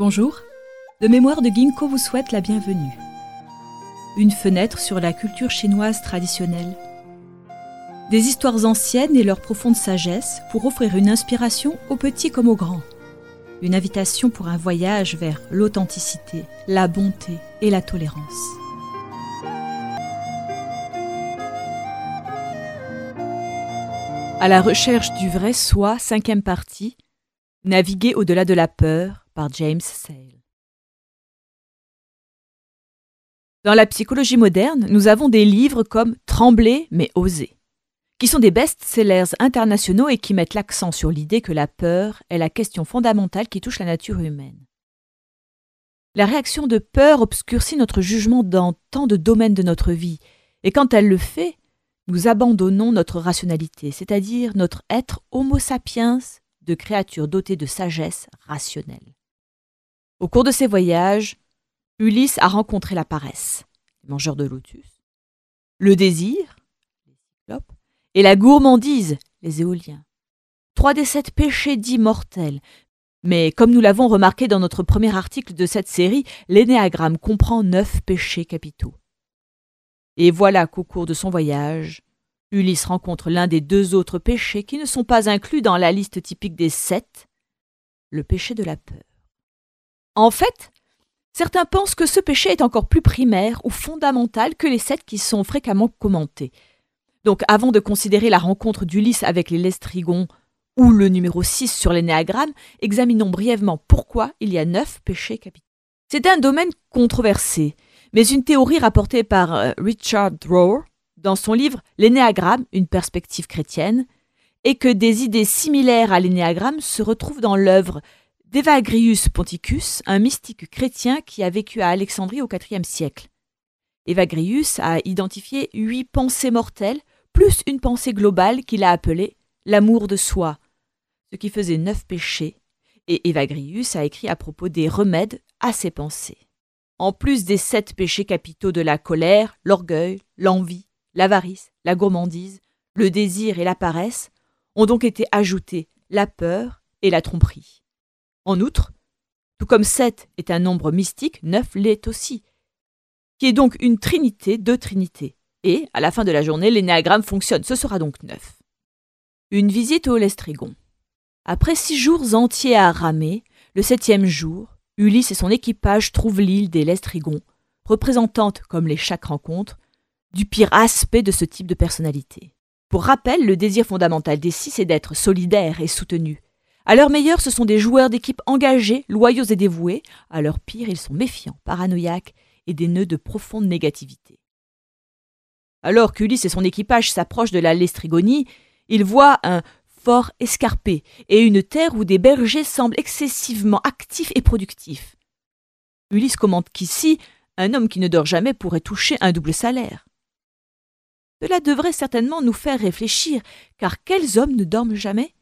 Bonjour, le mémoire de Ginkgo vous souhaite la bienvenue. Une fenêtre sur la culture chinoise traditionnelle. Des histoires anciennes et leur profonde sagesse pour offrir une inspiration aux petits comme aux grands. Une invitation pour un voyage vers l'authenticité, la bonté et la tolérance. À la recherche du vrai soi, cinquième partie, Naviguer au-delà de la peur par James Sale. Dans la psychologie moderne, nous avons des livres comme Trembler mais oser, qui sont des best-sellers internationaux et qui mettent l'accent sur l'idée que la peur est la question fondamentale qui touche la nature humaine. La réaction de peur obscurcit notre jugement dans tant de domaines de notre vie, et quand elle le fait, nous abandonnons notre rationalité, c'est-à-dire notre être homo sapiens de créatures dotées de sagesse rationnelle. Au cours de ses voyages, Ulysse a rencontré la paresse, les mangeurs de lotus, le désir, les cyclopes, et la gourmandise, les éoliens. Trois des sept péchés dits mortels. Mais comme nous l'avons remarqué dans notre premier article de cette série, l'énéagramme comprend neuf péchés capitaux. Et voilà qu'au cours de son voyage, Ulysse rencontre l'un des deux autres péchés qui ne sont pas inclus dans la liste typique des sept, le péché de la peur. En fait, certains pensent que ce péché est encore plus primaire ou fondamental que les sept qui sont fréquemment commentés. Donc avant de considérer la rencontre d'Ulysse avec les Lestrigons ou le numéro 6 sur l'énéagramme, examinons brièvement pourquoi il y a neuf péchés capitaux. C'est un domaine controversé, mais une théorie rapportée par euh, Richard Rohr dans son livre L'énéagramme, une perspective chrétienne, et que des idées similaires à l'énéagramme se retrouvent dans l'œuvre d'Evagrius Ponticus, un mystique chrétien qui a vécu à Alexandrie au IVe siècle. Evagrius a identifié huit pensées mortelles, plus une pensée globale qu'il a appelée l'amour de soi, ce qui faisait neuf péchés, et Evagrius a écrit à propos des remèdes à ces pensées. En plus des sept péchés capitaux de la colère, l'orgueil, l'envie, l'avarice, la gourmandise, le désir et la paresse ont donc été ajoutés la peur et la tromperie. En outre, tout comme sept est un nombre mystique, neuf l'est aussi, qui est donc une trinité de trinités. Et, à la fin de la journée, l'énéagramme fonctionne, ce sera donc neuf. Une visite au Lestrigon. Après six jours entiers à ramer, le septième jour, Ulysse et son équipage trouvent l'île des Lestrigons, représentante, comme les chaque rencontre, du pire aspect de ce type de personnalité. Pour rappel, le désir fondamental des six est d'être solidaire et soutenu. À leur meilleur, ce sont des joueurs d'équipe engagés, loyaux et dévoués. À leur pire, ils sont méfiants, paranoïaques et des nœuds de profonde négativité. Alors qu'Ulysse et son équipage s'approchent de la Lestrigonie, ils voient un fort escarpé et une terre où des bergers semblent excessivement actifs et productifs. Ulysse commente qu'ici, un homme qui ne dort jamais pourrait toucher un double salaire. Cela devrait certainement nous faire réfléchir, car quels hommes ne dorment jamais?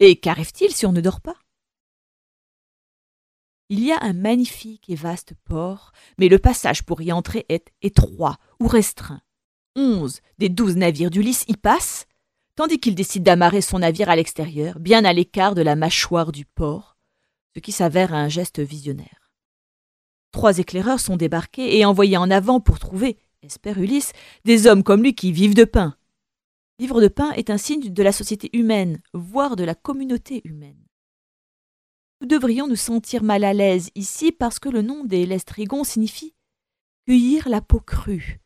Et qu'arrive-t-il si on ne dort pas? Il y a un magnifique et vaste port, mais le passage pour y entrer est étroit ou restreint. Onze des douze navires d'Ulysse y passent, tandis qu'il décide d'amarrer son navire à l'extérieur, bien à l'écart de la mâchoire du port, ce qui s'avère un geste visionnaire. Trois éclaireurs sont débarqués et envoyés en avant pour trouver, espère Ulysse, des hommes comme lui qui vivent de pain. Vivre de pain est un signe de la société humaine, voire de la communauté humaine. Nous devrions nous sentir mal à l'aise ici parce que le nom des Lestrigons signifie cueillir la peau crue,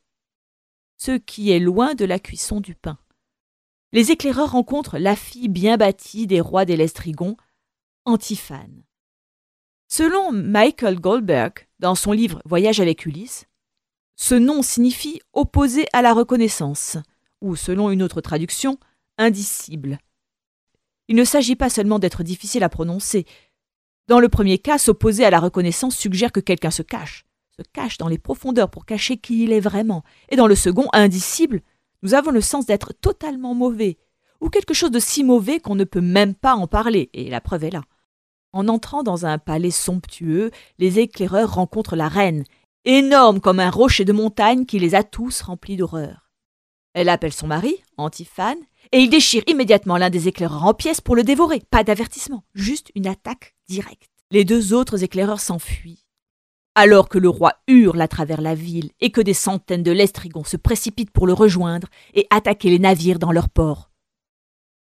ce qui est loin de la cuisson du pain. Les éclaireurs rencontrent la fille bien bâtie des rois des Lestrigons, Antiphane. Selon Michael Goldberg, dans son livre Voyage avec Ulysse, ce nom signifie opposé à la reconnaissance, ou selon une autre traduction, indicible. Il ne s'agit pas seulement d'être difficile à prononcer. Dans le premier cas, s'opposer à la reconnaissance suggère que quelqu'un se cache, se cache dans les profondeurs pour cacher qui il est vraiment. Et dans le second, indicible, nous avons le sens d'être totalement mauvais, ou quelque chose de si mauvais qu'on ne peut même pas en parler, et la preuve est là. En entrant dans un palais somptueux, les éclaireurs rencontrent la reine, énorme comme un rocher de montagne qui les a tous remplis d'horreur. Elle appelle son mari, Antiphane, et il déchire immédiatement l'un des éclaireurs en pièces pour le dévorer. Pas d'avertissement, juste une attaque directe. les deux autres éclaireurs s'enfuient. Alors que le roi hurle à travers la ville et que des centaines de lestrigons se précipitent pour le rejoindre et attaquer les navires dans leur port.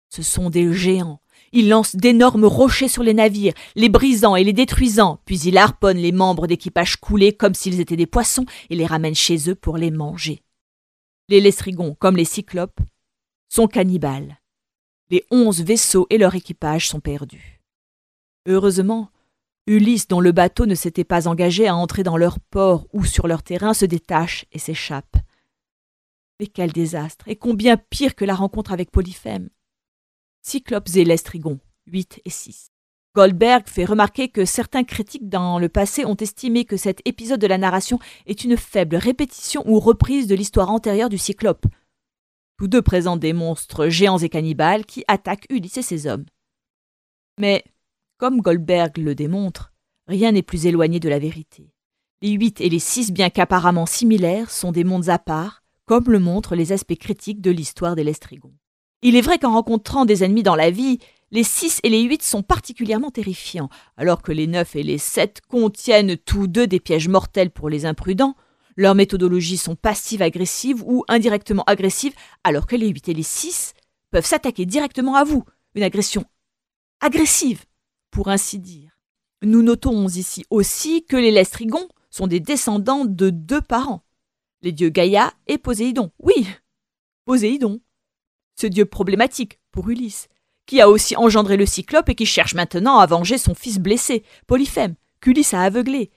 Ce sont des géants. Ils lancent d'énormes rochers sur les navires, les brisant et les détruisant, puis ils harponnent les membres d'équipage coulés comme s'ils étaient des poissons et les ramènent chez eux pour les manger. Les lestrigons, comme les cyclopes, sont cannibales. Les onze vaisseaux et leur équipage sont perdus. Heureusement, Ulysse, dont le bateau ne s'était pas engagé à entrer dans leur port ou sur leur terrain, se détache et s'échappe. Mais quel désastre, et combien pire que la rencontre avec Polyphème. Cyclopes et Lestrigon, 8 et 6. Goldberg fait remarquer que certains critiques dans le passé ont estimé que cet épisode de la narration est une faible répétition ou reprise de l'histoire antérieure du Cyclope. Tous deux présentent des monstres géants et cannibales qui attaquent Ulysse et ses hommes. Mais comme Goldberg le démontre, rien n'est plus éloigné de la vérité. Les huit et les six, bien qu'apparemment similaires, sont des mondes à part, comme le montrent les aspects critiques de l'histoire des Lestrigons. Il est vrai qu'en rencontrant des ennemis dans la vie, les six et les huit sont particulièrement terrifiants, alors que les neuf et les sept contiennent tous deux des pièges mortels pour les imprudents. Leurs méthodologies sont passives-agressives ou indirectement agressives, alors que les huit et les six peuvent s'attaquer directement à vous. Une agression agressive pour ainsi dire. Nous notons ici aussi que les Lestrigons sont des descendants de deux parents, les dieux Gaïa et Poséidon. Oui, Poséidon, ce dieu problématique pour Ulysse, qui a aussi engendré le Cyclope et qui cherche maintenant à venger son fils blessé, Polyphème, qu'Ulysse a aveuglé.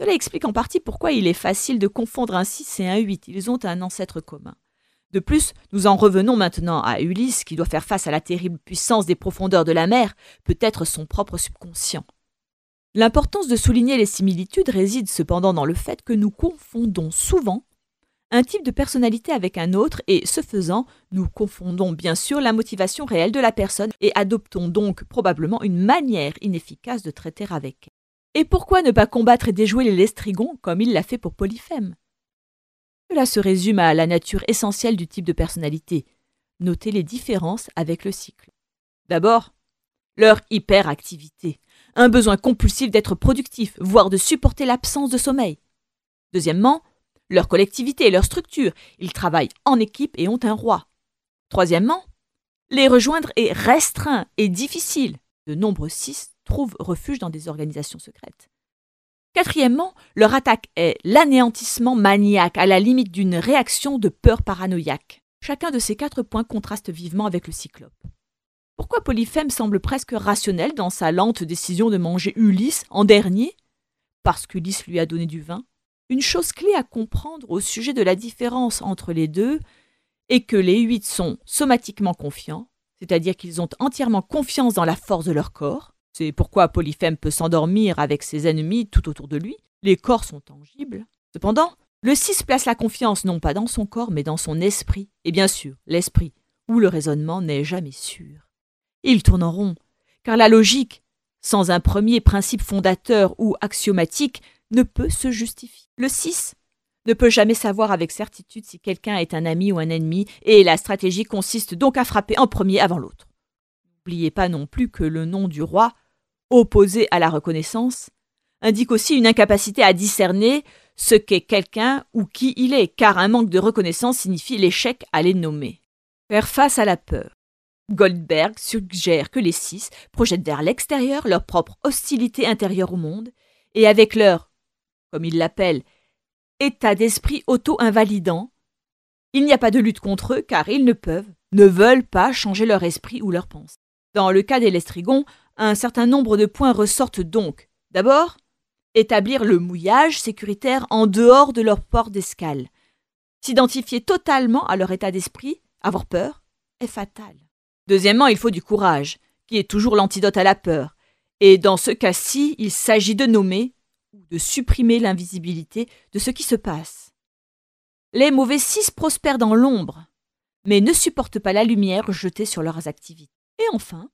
Cela explique en partie pourquoi il est facile de confondre un 6 et un 8, ils ont un ancêtre commun. De plus, nous en revenons maintenant à Ulysse, qui doit faire face à la terrible puissance des profondeurs de la mer, peut-être son propre subconscient. L'importance de souligner les similitudes réside cependant dans le fait que nous confondons souvent un type de personnalité avec un autre et, ce faisant, nous confondons bien sûr la motivation réelle de la personne et adoptons donc probablement une manière inefficace de traiter avec elle. Et pourquoi ne pas combattre et déjouer les lestrigons comme il l'a fait pour Polyphème? Cela se résume à la nature essentielle du type de personnalité. Notez les différences avec le cycle. D'abord, leur hyperactivité, un besoin compulsif d'être productif, voire de supporter l'absence de sommeil. Deuxièmement, leur collectivité et leur structure, ils travaillent en équipe et ont un roi. Troisièmement, les rejoindre est restreint et difficile. De nombreux six trouvent refuge dans des organisations secrètes. Quatrièmement, leur attaque est l'anéantissement maniaque à la limite d'une réaction de peur paranoïaque. Chacun de ces quatre points contraste vivement avec le cyclope. Pourquoi Polyphème semble presque rationnel dans sa lente décision de manger Ulysse en dernier? Parce qu'Ulysse lui a donné du vin. Une chose clé à comprendre au sujet de la différence entre les deux est que les huit sont somatiquement confiants, c'est-à-dire qu'ils ont entièrement confiance dans la force de leur corps, c'est pourquoi Polyphème peut s'endormir avec ses ennemis tout autour de lui. Les corps sont tangibles. Cependant, le 6 place la confiance non pas dans son corps, mais dans son esprit. Et bien sûr, l'esprit, où le raisonnement n'est jamais sûr. Il tourne en rond, car la logique, sans un premier principe fondateur ou axiomatique, ne peut se justifier. Le 6 ne peut jamais savoir avec certitude si quelqu'un est un ami ou un ennemi, et la stratégie consiste donc à frapper en premier avant l'autre. N'oubliez pas non plus que le nom du roi, opposé à la reconnaissance, indique aussi une incapacité à discerner ce qu'est quelqu'un ou qui il est, car un manque de reconnaissance signifie l'échec à les nommer. Faire face à la peur. Goldberg suggère que les six projettent vers l'extérieur leur propre hostilité intérieure au monde, et avec leur, comme il l'appelle, état d'esprit auto-invalidant, il n'y a pas de lutte contre eux car ils ne peuvent, ne veulent pas changer leur esprit ou leur pensée. Dans le cas des Lestrigons, un certain nombre de points ressortent donc. D'abord, établir le mouillage sécuritaire en dehors de leur port d'escale. S'identifier totalement à leur état d'esprit, avoir peur, est fatal. Deuxièmement, il faut du courage, qui est toujours l'antidote à la peur. Et dans ce cas-ci, il s'agit de nommer ou de supprimer l'invisibilité de ce qui se passe. Les mauvais six prospèrent dans l'ombre, mais ne supportent pas la lumière jetée sur leurs activités. Et enfin,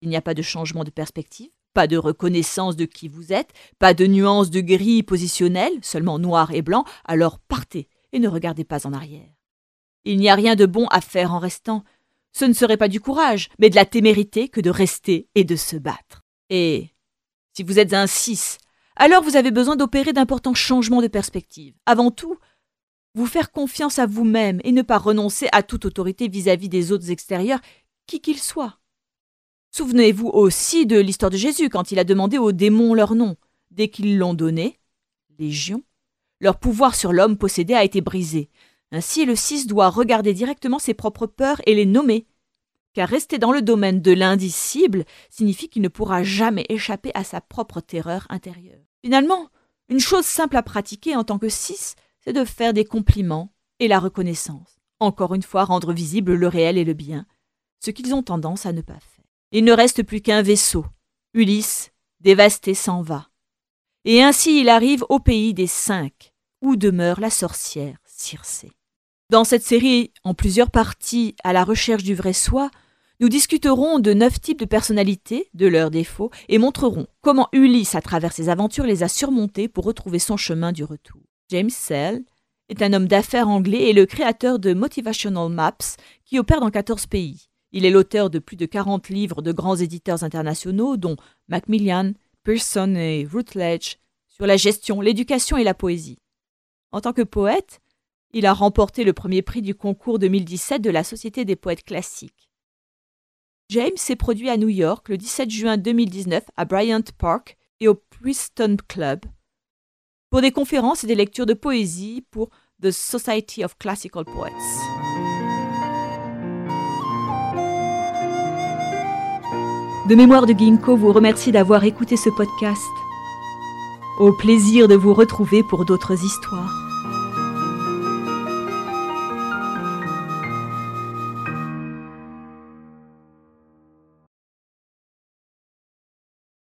il n'y a pas de changement de perspective, pas de reconnaissance de qui vous êtes, pas de nuance de gris positionnel, seulement noir et blanc, alors partez et ne regardez pas en arrière. Il n'y a rien de bon à faire en restant. Ce ne serait pas du courage, mais de la témérité que de rester et de se battre. Et Si vous êtes un 6, alors vous avez besoin d'opérer d'importants changements de perspective. Avant tout, vous faire confiance à vous-même et ne pas renoncer à toute autorité vis-à-vis des autres extérieurs, qui qu'ils soient. Souvenez-vous aussi de l'histoire de Jésus quand il a demandé aux démons leur nom. Dès qu'ils l'ont donné, légion, leur pouvoir sur l'homme possédé a été brisé. Ainsi, le 6 doit regarder directement ses propres peurs et les nommer. Car rester dans le domaine de l'indicible signifie qu'il ne pourra jamais échapper à sa propre terreur intérieure. Finalement, une chose simple à pratiquer en tant que 6, c'est de faire des compliments et la reconnaissance. Encore une fois, rendre visible le réel et le bien, ce qu'ils ont tendance à ne pas faire. Il ne reste plus qu'un vaisseau. Ulysse, dévasté, s'en va. Et ainsi il arrive au pays des cinq, où demeure la sorcière Circé. Dans cette série, en plusieurs parties, à la recherche du vrai soi, nous discuterons de neuf types de personnalités, de leurs défauts, et montrerons comment Ulysse, à travers ses aventures, les a surmontés pour retrouver son chemin du retour. James Sell est un homme d'affaires anglais et le créateur de Motivational Maps, qui opère dans 14 pays. Il est l'auteur de plus de 40 livres de grands éditeurs internationaux, dont Macmillan, Pearson et Routledge, sur la gestion, l'éducation et la poésie. En tant que poète, il a remporté le premier prix du concours 2017 de la Société des poètes classiques. James s'est produit à New York le 17 juin 2019 à Bryant Park et au Preston Club pour des conférences et des lectures de poésie pour The Society of Classical Poets. De mémoire de Ginkgo vous remercie d'avoir écouté ce podcast. Au plaisir de vous retrouver pour d'autres histoires.